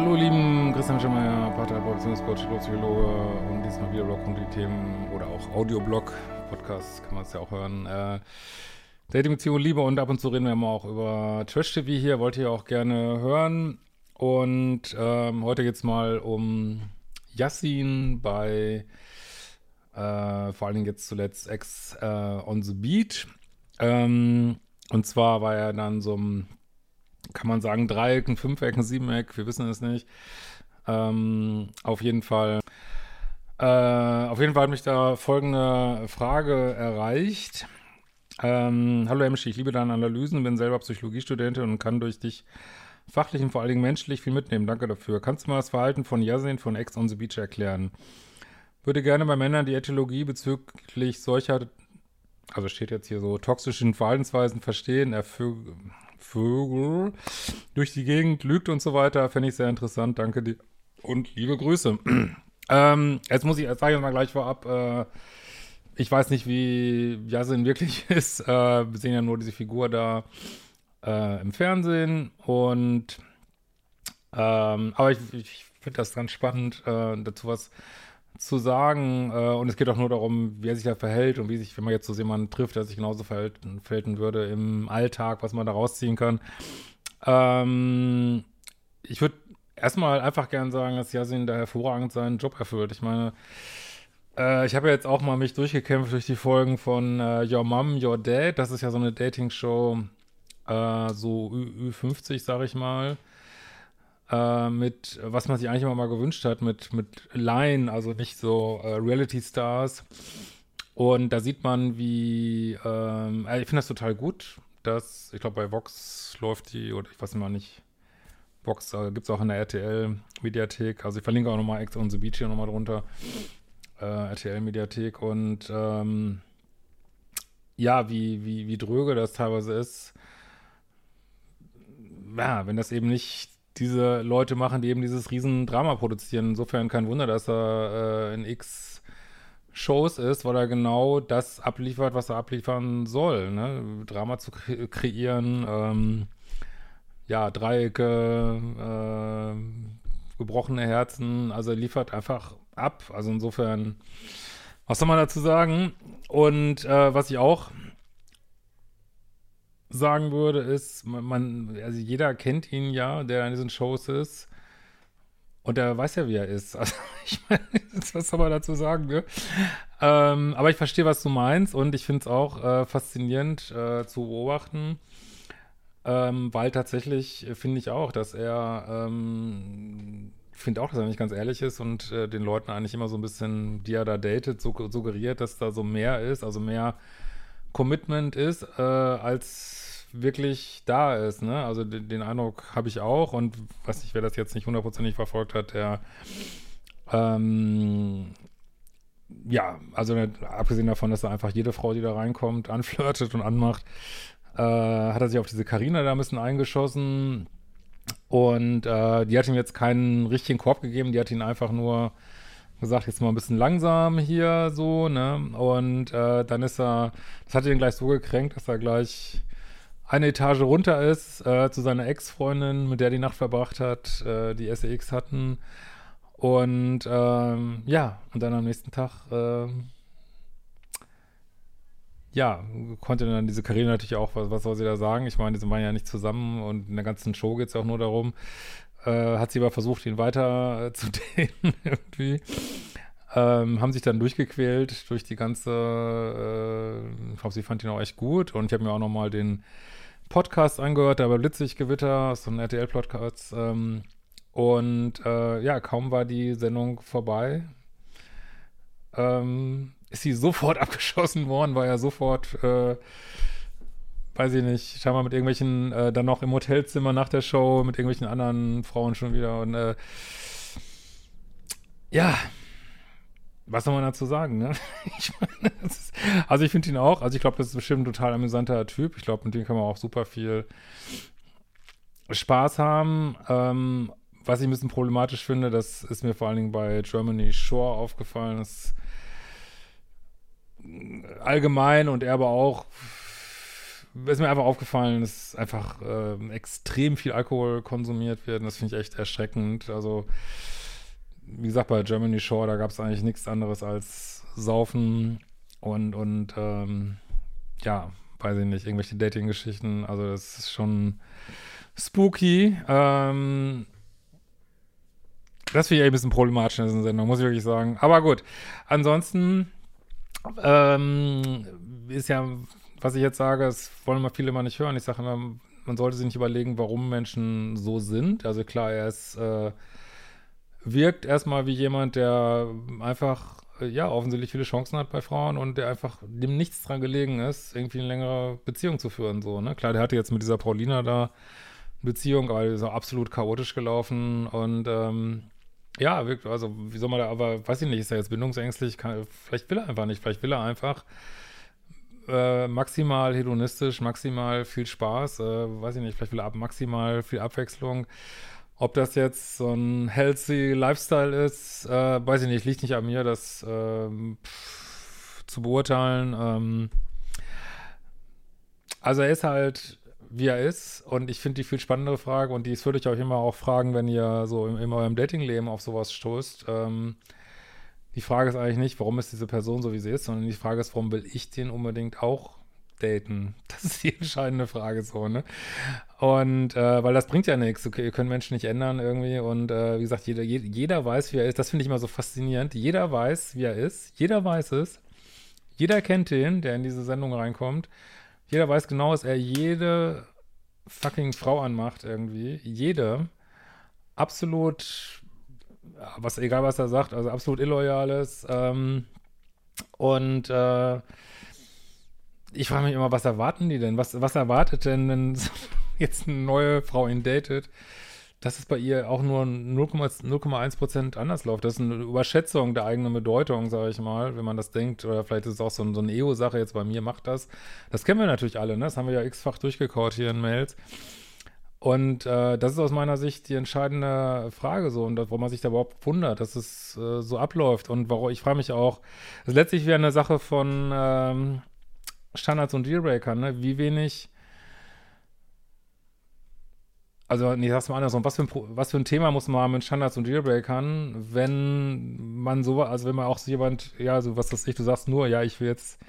Hallo, lieben Christian Schemmer, Paartherapeut, Beziehungscoach, Psychologe und diesmal wieder Blog und die Themen oder auch Audioblog, Podcast kann man es ja auch hören. Äh, Dating, Beziehung, Liebe und ab und zu reden wir mal auch über Trash-TV hier, wollt ihr auch gerne hören. Und ähm, heute geht es mal um Yassin bei äh, vor allen Dingen jetzt zuletzt Ex äh, on the Beat. Ähm, und zwar war er dann so ein kann man sagen, Dreieck, ein Fünfeck, Siebeneck, wir wissen es nicht. Ähm, auf jeden Fall, äh, auf jeden Fall hat mich da folgende Frage erreicht. Ähm, Hallo Emschi, ich liebe deine Analysen, bin selber Psychologiestudentin und kann durch dich fachlich und vor allen Dingen menschlich viel mitnehmen. Danke dafür. Kannst du mal das Verhalten von Yasin von Ex on the Beach erklären? Würde gerne bei Männern die Äthiologie bezüglich solcher, also steht jetzt hier so, toxischen Verhaltensweisen verstehen. Er Vögel durch die Gegend lügt und so weiter. Fände ich sehr interessant. Danke dir und liebe Grüße. ähm, jetzt muss ich, jetzt sage ich mal gleich vorab, äh, ich weiß nicht, wie Yasin wirklich ist. Äh, wir sehen ja nur diese Figur da äh, im Fernsehen und ähm, aber ich, ich finde das ganz spannend, äh, dazu was zu sagen. Äh, und es geht auch nur darum, wie er sich da verhält und wie sich, wenn man jetzt so jemanden trifft, der sich genauso verhalten, verhalten würde im Alltag, was man da rausziehen kann. Ähm, ich würde erstmal einfach gern sagen, dass Yasin da hervorragend seinen Job erfüllt. Ich meine, äh, ich habe ja jetzt auch mal mich durchgekämpft durch die Folgen von äh, Your Mom, Your Dad. Das ist ja so eine Dating-Show, äh, so Ü Ü50, sag ich mal äh, mit, was man sich eigentlich immer mal gewünscht hat, mit, mit Line, also nicht so äh, Reality-Stars. Und da sieht man, wie, ähm, äh, ich finde das total gut, dass, ich glaube, bei Vox läuft die, oder ich weiß immer nicht, Vox äh, gibt es auch in der RTL-Mediathek. Also ich verlinke auch nochmal Ex on the Beach hier nochmal drunter. Äh, RTL-Mediathek und ähm, ja, wie, wie, wie dröge das teilweise ist. Ja, wenn das eben nicht diese Leute machen, die eben dieses Riesendrama produzieren. Insofern kein Wunder, dass er äh, in X Shows ist, weil er genau das abliefert, was er abliefern soll. Ne? Drama zu kre kreieren, ähm, ja, Dreiecke, äh, gebrochene Herzen, also er liefert einfach ab. Also insofern, was soll man dazu sagen? Und äh, was ich auch sagen würde, ist, man, also jeder kennt ihn ja, der in diesen Shows ist. Und der weiß ja, wie er ist. Also, ich meine, was soll man dazu sagen, ne? Ähm, aber ich verstehe, was du meinst und ich finde es auch äh, faszinierend äh, zu beobachten, ähm, weil tatsächlich finde ich auch, dass er, ähm, finde auch, dass er nicht ganz ehrlich ist und äh, den Leuten eigentlich immer so ein bisschen, die er da datet, so, suggeriert, dass da so mehr ist, also mehr Commitment ist, äh, als wirklich da ist. Ne? Also den, den Eindruck habe ich auch und weiß nicht, wer das jetzt nicht hundertprozentig verfolgt hat, der ähm, ja, also abgesehen davon, dass er einfach jede Frau, die da reinkommt, anflirtet und anmacht, äh, hat er sich auf diese Karina da ein bisschen eingeschossen und äh, die hat ihm jetzt keinen richtigen Korb gegeben, die hat ihn einfach nur gesagt, jetzt mal ein bisschen langsam hier so, ne? Und äh, dann ist er, das hat ihn gleich so gekränkt, dass er gleich eine Etage runter ist äh, zu seiner Ex-Freundin, mit der die Nacht verbracht hat, äh, die SEX hatten. Und ähm, ja, und dann am nächsten Tag, ähm, ja, konnte dann diese Karina natürlich auch, was, was soll sie da sagen? Ich meine, die waren ja nicht zusammen und in der ganzen Show geht es auch nur darum, äh, hat sie aber versucht, ihn weiter äh, zu dehnen irgendwie. Ähm, haben sich dann durchgequält durch die ganze, äh, ich glaube, sie fand ihn auch echt gut und ich habe mir auch nochmal den Podcast angehört, der war Blitzig Gewitter, so ein RTL-Podcast. Ähm, und äh, ja, kaum war die Sendung vorbei, ähm, ist sie sofort abgeschossen worden, war ja sofort, äh, weiß ich nicht, scheinbar mit irgendwelchen, äh, dann noch im Hotelzimmer nach der Show, mit irgendwelchen anderen Frauen schon wieder. Und äh, ja, was soll man dazu sagen, ne? Ich meine, ist, also ich finde ihn auch, also ich glaube, das ist bestimmt ein total amüsanter Typ. Ich glaube, mit dem kann man auch super viel Spaß haben. Ähm, was ich ein bisschen problematisch finde, das ist mir vor allen Dingen bei Germany Shore aufgefallen, ist allgemein und er aber auch, ist mir einfach aufgefallen, dass einfach äh, extrem viel Alkohol konsumiert wird. Und das finde ich echt erschreckend. Also wie gesagt, bei Germany Shore, da gab es eigentlich nichts anderes als Saufen und, und ähm, ja, weiß ich nicht, irgendwelche Dating-Geschichten. Also das ist schon spooky. Ähm, das finde ich ein bisschen problematisch in dieser Sendung, muss ich wirklich sagen. Aber gut, ansonsten ähm, ist ja, was ich jetzt sage, das wollen mal viele mal nicht hören. Ich sage immer, man sollte sich nicht überlegen, warum Menschen so sind. Also klar, er ist äh, wirkt erstmal wie jemand, der einfach, äh, ja, offensichtlich viele Chancen hat bei Frauen und der einfach dem nichts dran gelegen ist, irgendwie eine längere Beziehung zu führen, so, ne? Klar, der hatte jetzt mit dieser Paulina da eine Beziehung, aber die ist auch absolut chaotisch gelaufen und, ähm, ja, also, wie soll man da, aber, weiß ich nicht, ist er jetzt bindungsängstlich, kann, vielleicht will er einfach nicht, vielleicht will er einfach äh, maximal hedonistisch, maximal viel Spaß, äh, weiß ich nicht, vielleicht will ab, maximal viel Abwechslung ob das jetzt so ein healthy Lifestyle ist, äh, weiß ich nicht, liegt nicht an mir, das ähm, pff, zu beurteilen. Ähm, also er ist halt, wie er ist und ich finde die viel spannendere Frage und die würde ich euch immer auch fragen, wenn ihr so in, in eurem Datingleben auf sowas stoßt. Ähm, die Frage ist eigentlich nicht, warum ist diese Person so, wie sie ist, sondern die Frage ist, warum will ich den unbedingt auch daten? Das ist die entscheidende Frage so, ne? Und äh, weil das bringt ja nichts. Okay, ihr könnt Menschen nicht ändern irgendwie. Und äh, wie gesagt, jeder, jeder weiß, wie er ist. Das finde ich immer so faszinierend. Jeder weiß, wie er ist. Jeder weiß es. Jeder kennt den, der in diese Sendung reinkommt. Jeder weiß genau, dass er jede fucking Frau anmacht irgendwie. Jede. Absolut, was egal was er sagt, also absolut illoyales. Ähm, und äh, ich frage mich immer, was erwarten die denn? Was, was erwartet denn, wenn jetzt eine neue Frau ihn datet? Dass es bei ihr auch nur 0,1 anders läuft. Das ist eine Überschätzung der eigenen Bedeutung, sage ich mal, wenn man das denkt. Oder vielleicht ist es auch so, so eine Ego-Sache, jetzt bei mir macht das. Das kennen wir natürlich alle, ne? Das haben wir ja x-fach durchgekaut hier in Mails. Und äh, das ist aus meiner Sicht die entscheidende Frage so und warum man sich da überhaupt wundert, dass es äh, so abläuft und warum ich frage mich auch, das ist letztlich wieder eine Sache von ähm, Standards und Dealbreaker, ne? Wie wenig. Also, nee, sag's mal andersrum. Was für, ein, was für ein Thema muss man haben mit Standards und Dealbreakern, wenn man so, also wenn man auch so jemand, ja, so was das ich, du sagst nur, ja, ich will jetzt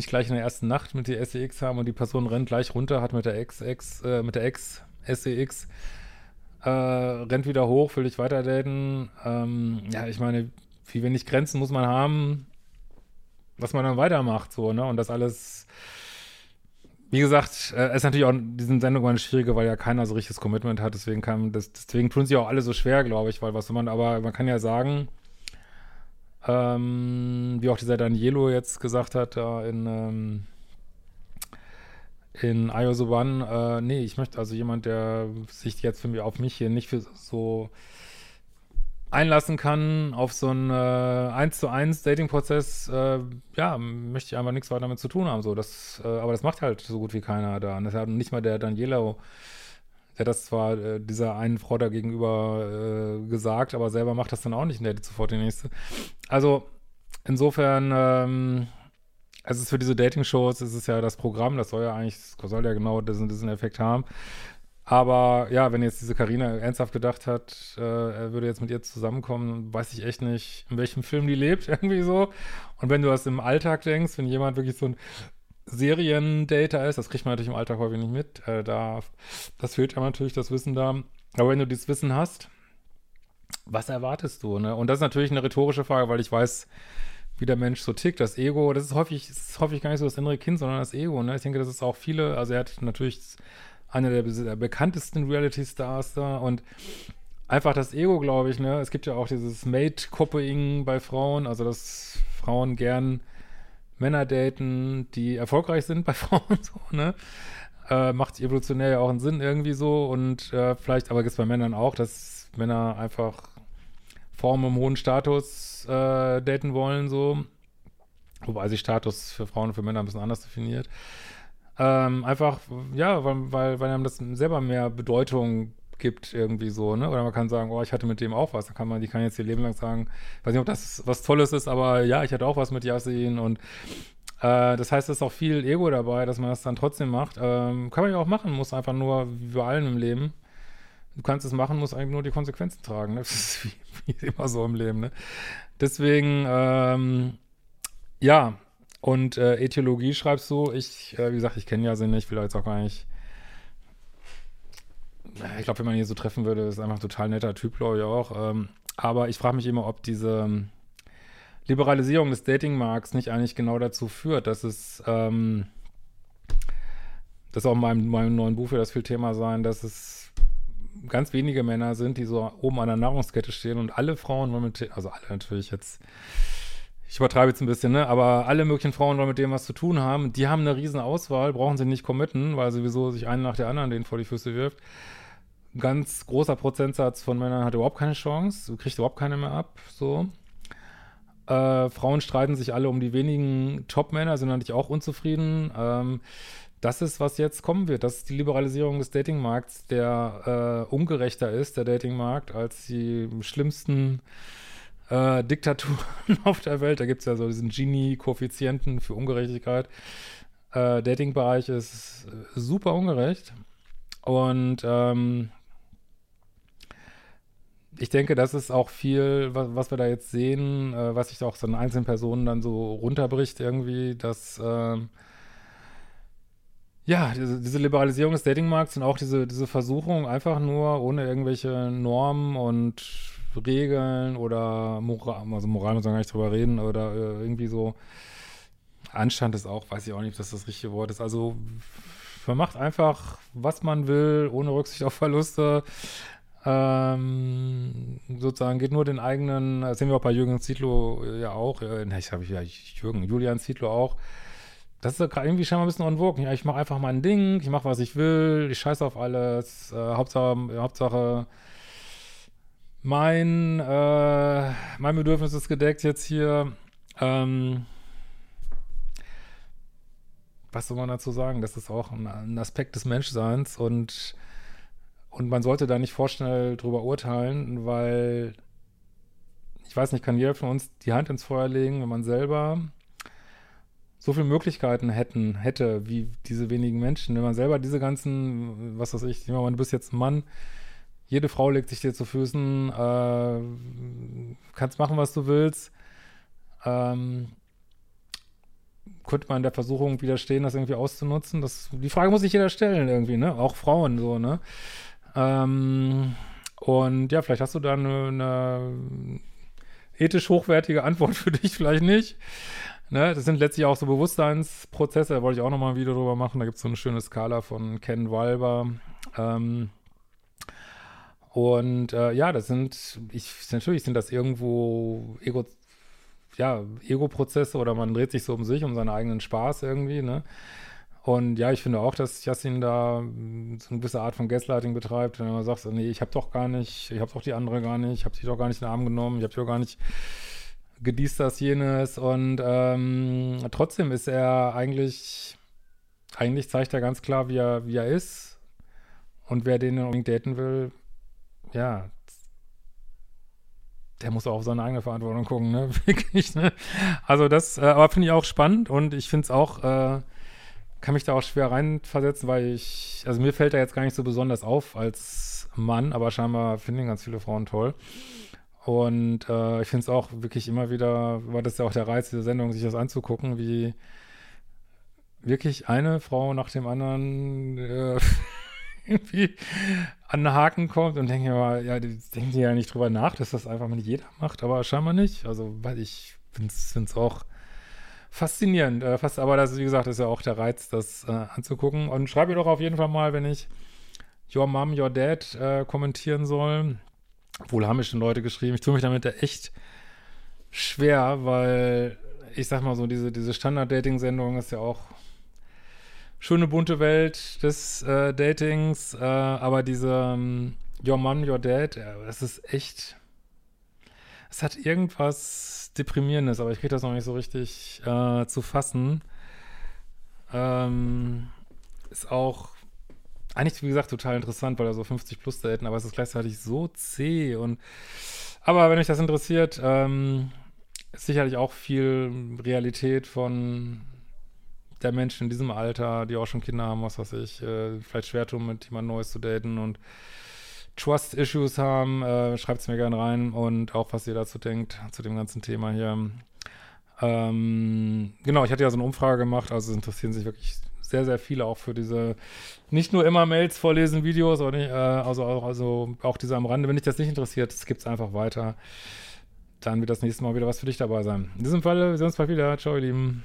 nicht gleich in der ersten Nacht mit der SEX haben und die Person rennt gleich runter, hat mit der Ex, äh, mit der Ex SEX, äh, rennt wieder hoch, will dich weiter daten. Ähm, ja, ich meine, wie wenig Grenzen muss man haben, was man dann weitermacht, so, ne? Und das alles, wie gesagt, äh, ist natürlich auch in diesen Sendungen schwieriger, weil ja keiner so richtiges Commitment hat, deswegen kann, das, deswegen tun sie auch alle so schwer, glaube ich, weil was man, aber man kann ja sagen, ähm, wie auch dieser Danielo jetzt gesagt hat, da in, ähm, in iOS One, äh, nee, ich möchte also jemand, der sich jetzt für mich auf mich hier nicht für so einlassen kann auf so einen äh, 1 zu 1 Dating-Prozess, äh, ja, möchte ich einfach nichts weiter damit zu tun haben. So, das, äh, aber das macht halt so gut wie keiner da. Und das hat nicht mal der Daniela, der das zwar äh, dieser einen Frau da gegenüber äh, gesagt, aber selber macht das dann auch nicht und hat sofort die nächste. Also, insofern, ähm, es ist für diese Dating-Shows, es ist ja das Programm, das soll ja eigentlich, soll ja genau diesen, diesen Effekt haben. Aber ja, wenn jetzt diese Karina ernsthaft gedacht hat, äh, er würde jetzt mit ihr zusammenkommen, weiß ich echt nicht, in welchem Film die lebt, irgendwie so. Und wenn du das im Alltag denkst, wenn jemand wirklich so ein Seriendater ist, das kriegt man natürlich im Alltag häufig nicht mit, äh, da, das fehlt ja natürlich das Wissen da. Aber wenn du dieses Wissen hast, was erwartest du, ne? Und das ist natürlich eine rhetorische Frage, weil ich weiß, wie der Mensch so tickt, das Ego, das ist häufig, das ist häufig gar nicht so das innere Kind, sondern das Ego. Ne? Ich denke, das ist auch viele, also er hat natürlich einer der, der bekanntesten Reality-Stars da und einfach das Ego, glaube ich, ne? Es gibt ja auch dieses Mate-Copying bei Frauen, also dass Frauen gern Männer daten, die erfolgreich sind bei Frauen, so, ne? Äh, macht evolutionär ja auch einen Sinn irgendwie so und äh, vielleicht, aber gibt es bei Männern auch, dass Männer einfach Frauen im hohen Status äh, daten wollen, so. Wobei sich Status für Frauen und für Männer ein bisschen anders definiert. Ähm, einfach, ja, weil, weil, weil einem das selber mehr Bedeutung gibt, irgendwie so, ne? Oder man kann sagen, oh, ich hatte mit dem auch was. Dann kann man, die kann jetzt ihr Leben lang sagen, weiß nicht, ob das was Tolles ist, aber ja, ich hatte auch was mit Yasin und äh, das heißt, es ist auch viel Ego dabei, dass man das dann trotzdem macht. Ähm, kann man ja auch machen, muss einfach nur, wie bei allen im Leben. Du kannst es machen, musst eigentlich nur die Konsequenzen tragen. Ne? Das ist wie, wie immer so im Leben. Ne? Deswegen, ähm, ja, und äh, Äthiologie schreibst du, ich, äh, wie gesagt, ich kenne ja sie nicht, jetzt auch gar nicht ich glaube, wenn man ihn so treffen würde, ist einfach ein total netter Typ, glaube ich auch. Ähm, aber ich frage mich immer, ob diese ähm, Liberalisierung des Datingmarkts nicht eigentlich genau dazu führt, dass es, ähm, das auch in meinem, meinem neuen Buch wird das viel Thema sein, dass es ganz wenige Männer sind, die so oben an der Nahrungskette stehen und alle Frauen wollen mit, also alle natürlich jetzt, ich übertreibe jetzt ein bisschen, ne, aber alle möglichen Frauen wollen mit dem was zu tun haben, die haben eine riesen Auswahl, brauchen sie nicht committen, weil sowieso sich eine nach der anderen denen vor die Füße wirft ganz großer Prozentsatz von Männern hat überhaupt keine Chance, kriegt überhaupt keine mehr ab, so. Äh, Frauen streiten sich alle um die wenigen Top-Männer, sind natürlich auch unzufrieden. Ähm, das ist, was jetzt kommen wird. Das ist die Liberalisierung des Datingmarkts, der äh, ungerechter ist, der Datingmarkt, als die schlimmsten äh, Diktaturen auf der Welt. Da gibt es ja so diesen Gini-Koeffizienten für Ungerechtigkeit. Äh, Datingbereich ist super ungerecht. Und ähm, ich denke, das ist auch viel, was, was wir da jetzt sehen, äh, was sich auch so in einzelnen Personen dann so runterbricht irgendwie, dass äh, ja, diese, diese, Liberalisierung des Datingmarkts und auch diese, diese Versuchung, einfach nur ohne irgendwelche Normen und Regeln oder Moral, also Moral muss man gar nicht drüber reden, oder äh, irgendwie so Anstand ist auch, weiß ich auch nicht, ob das das richtige Wort ist. Also man macht einfach, was man will, ohne Rücksicht auf Verluste. Ähm, sozusagen geht nur den eigenen, das sehen wir auch bei Jürgen Zietlow äh, ja auch, ne, ich habe ja Jürgen, Julian Zietlow auch. Das ist gerade irgendwie scheinbar ein bisschen unwoken. Ja, ich mache einfach mein Ding, ich mache, was ich will, ich scheiße auf alles. Äh, Hauptsache, Hauptsache mein, äh, mein Bedürfnis ist gedeckt jetzt hier. Ähm, was soll man dazu sagen? Das ist auch ein, ein Aspekt des Menschseins und und man sollte da nicht vorschnell drüber urteilen, weil ich weiß nicht, kann jeder von uns die Hand ins Feuer legen, wenn man selber so viele Möglichkeiten hätten, hätte, wie diese wenigen Menschen. Wenn man selber diese ganzen, was weiß ich, du bist jetzt ein Mann, jede Frau legt sich dir zu Füßen, äh, kannst machen, was du willst. Ähm, könnte man der Versuchung widerstehen, das irgendwie auszunutzen? Das, die Frage muss sich jeder stellen irgendwie, ne? Auch Frauen so, ne? Ähm, und ja, vielleicht hast du da eine, eine ethisch hochwertige Antwort für dich, vielleicht nicht. Ne, das sind letztlich auch so Bewusstseinsprozesse, da wollte ich auch nochmal ein Video drüber machen. Da gibt es so eine schöne Skala von Ken Walber. Ähm, und äh, ja, das sind, ich, natürlich sind das irgendwo Ego, ja, Ego-Prozesse oder man dreht sich so um sich, um seinen eigenen Spaß irgendwie, ne? Und ja, ich finde auch, dass Yassin da hm, so eine gewisse Art von Gaslighting betreibt, wenn man sagt, nee, ich habe doch gar nicht, ich habe doch die andere gar nicht, ich habe sie doch gar nicht in den Arm genommen, ich habe sie doch gar nicht gedießt das, jenes. Und ähm, trotzdem ist er eigentlich, eigentlich zeigt er ganz klar, wie er, wie er ist. Und wer den unbedingt daten will, ja, der muss auch auf seine eigene Verantwortung gucken, ne? Wirklich, ne? Also das, äh, aber finde ich auch spannend und ich finde es auch, äh, kann mich da auch schwer reinversetzen, weil ich, also mir fällt er jetzt gar nicht so besonders auf als Mann, aber scheinbar finden ganz viele Frauen toll. Und äh, ich finde es auch wirklich immer wieder, war das ja auch der Reiz dieser Sendung, sich das anzugucken, wie wirklich eine Frau nach dem anderen äh, irgendwie an den Haken kommt und denke mal, ja, die denken ja nicht drüber nach, dass das einfach mal nicht jeder macht, aber scheinbar nicht. Also, weil ich finde es auch faszinierend. Äh, fast, aber das, wie gesagt, ist ja auch der Reiz, das äh, anzugucken. Und schreib mir doch auf jeden Fall mal, wenn ich Your Mom, Your Dad äh, kommentieren soll. Wohl haben mir schon Leute geschrieben. Ich tue mich damit echt schwer, weil ich sag mal so, diese, diese Standard-Dating-Sendung ist ja auch schöne bunte Welt des äh, Datings, äh, aber diese ähm, Your Mom, Your Dad, das ist echt, es hat irgendwas Deprimierendes, aber ich kriege das noch nicht so richtig äh, zu fassen. Ähm, ist auch eigentlich, wie gesagt, total interessant, weil er so 50 plus daten, aber es ist gleichzeitig so zäh und aber wenn euch das interessiert, ähm, ist sicherlich auch viel Realität von der Menschen in diesem Alter, die auch schon Kinder haben, was weiß ich, äh, vielleicht schwer tun, mit jemand Neues zu daten und Trust-Issues haben, äh, schreibt es mir gerne rein und auch, was ihr dazu denkt, zu dem ganzen Thema hier. Ähm, genau, ich hatte ja so eine Umfrage gemacht, also es interessieren sich wirklich sehr, sehr viele auch für diese, nicht nur immer Mails vorlesen, Videos, nicht, äh, also, auch, also auch diese am Rande. Wenn dich das nicht interessiert, skippt es einfach weiter. Dann wird das nächste Mal wieder was für dich dabei sein. In diesem Fall, wir sehen uns bald wieder. Ciao, ihr Lieben.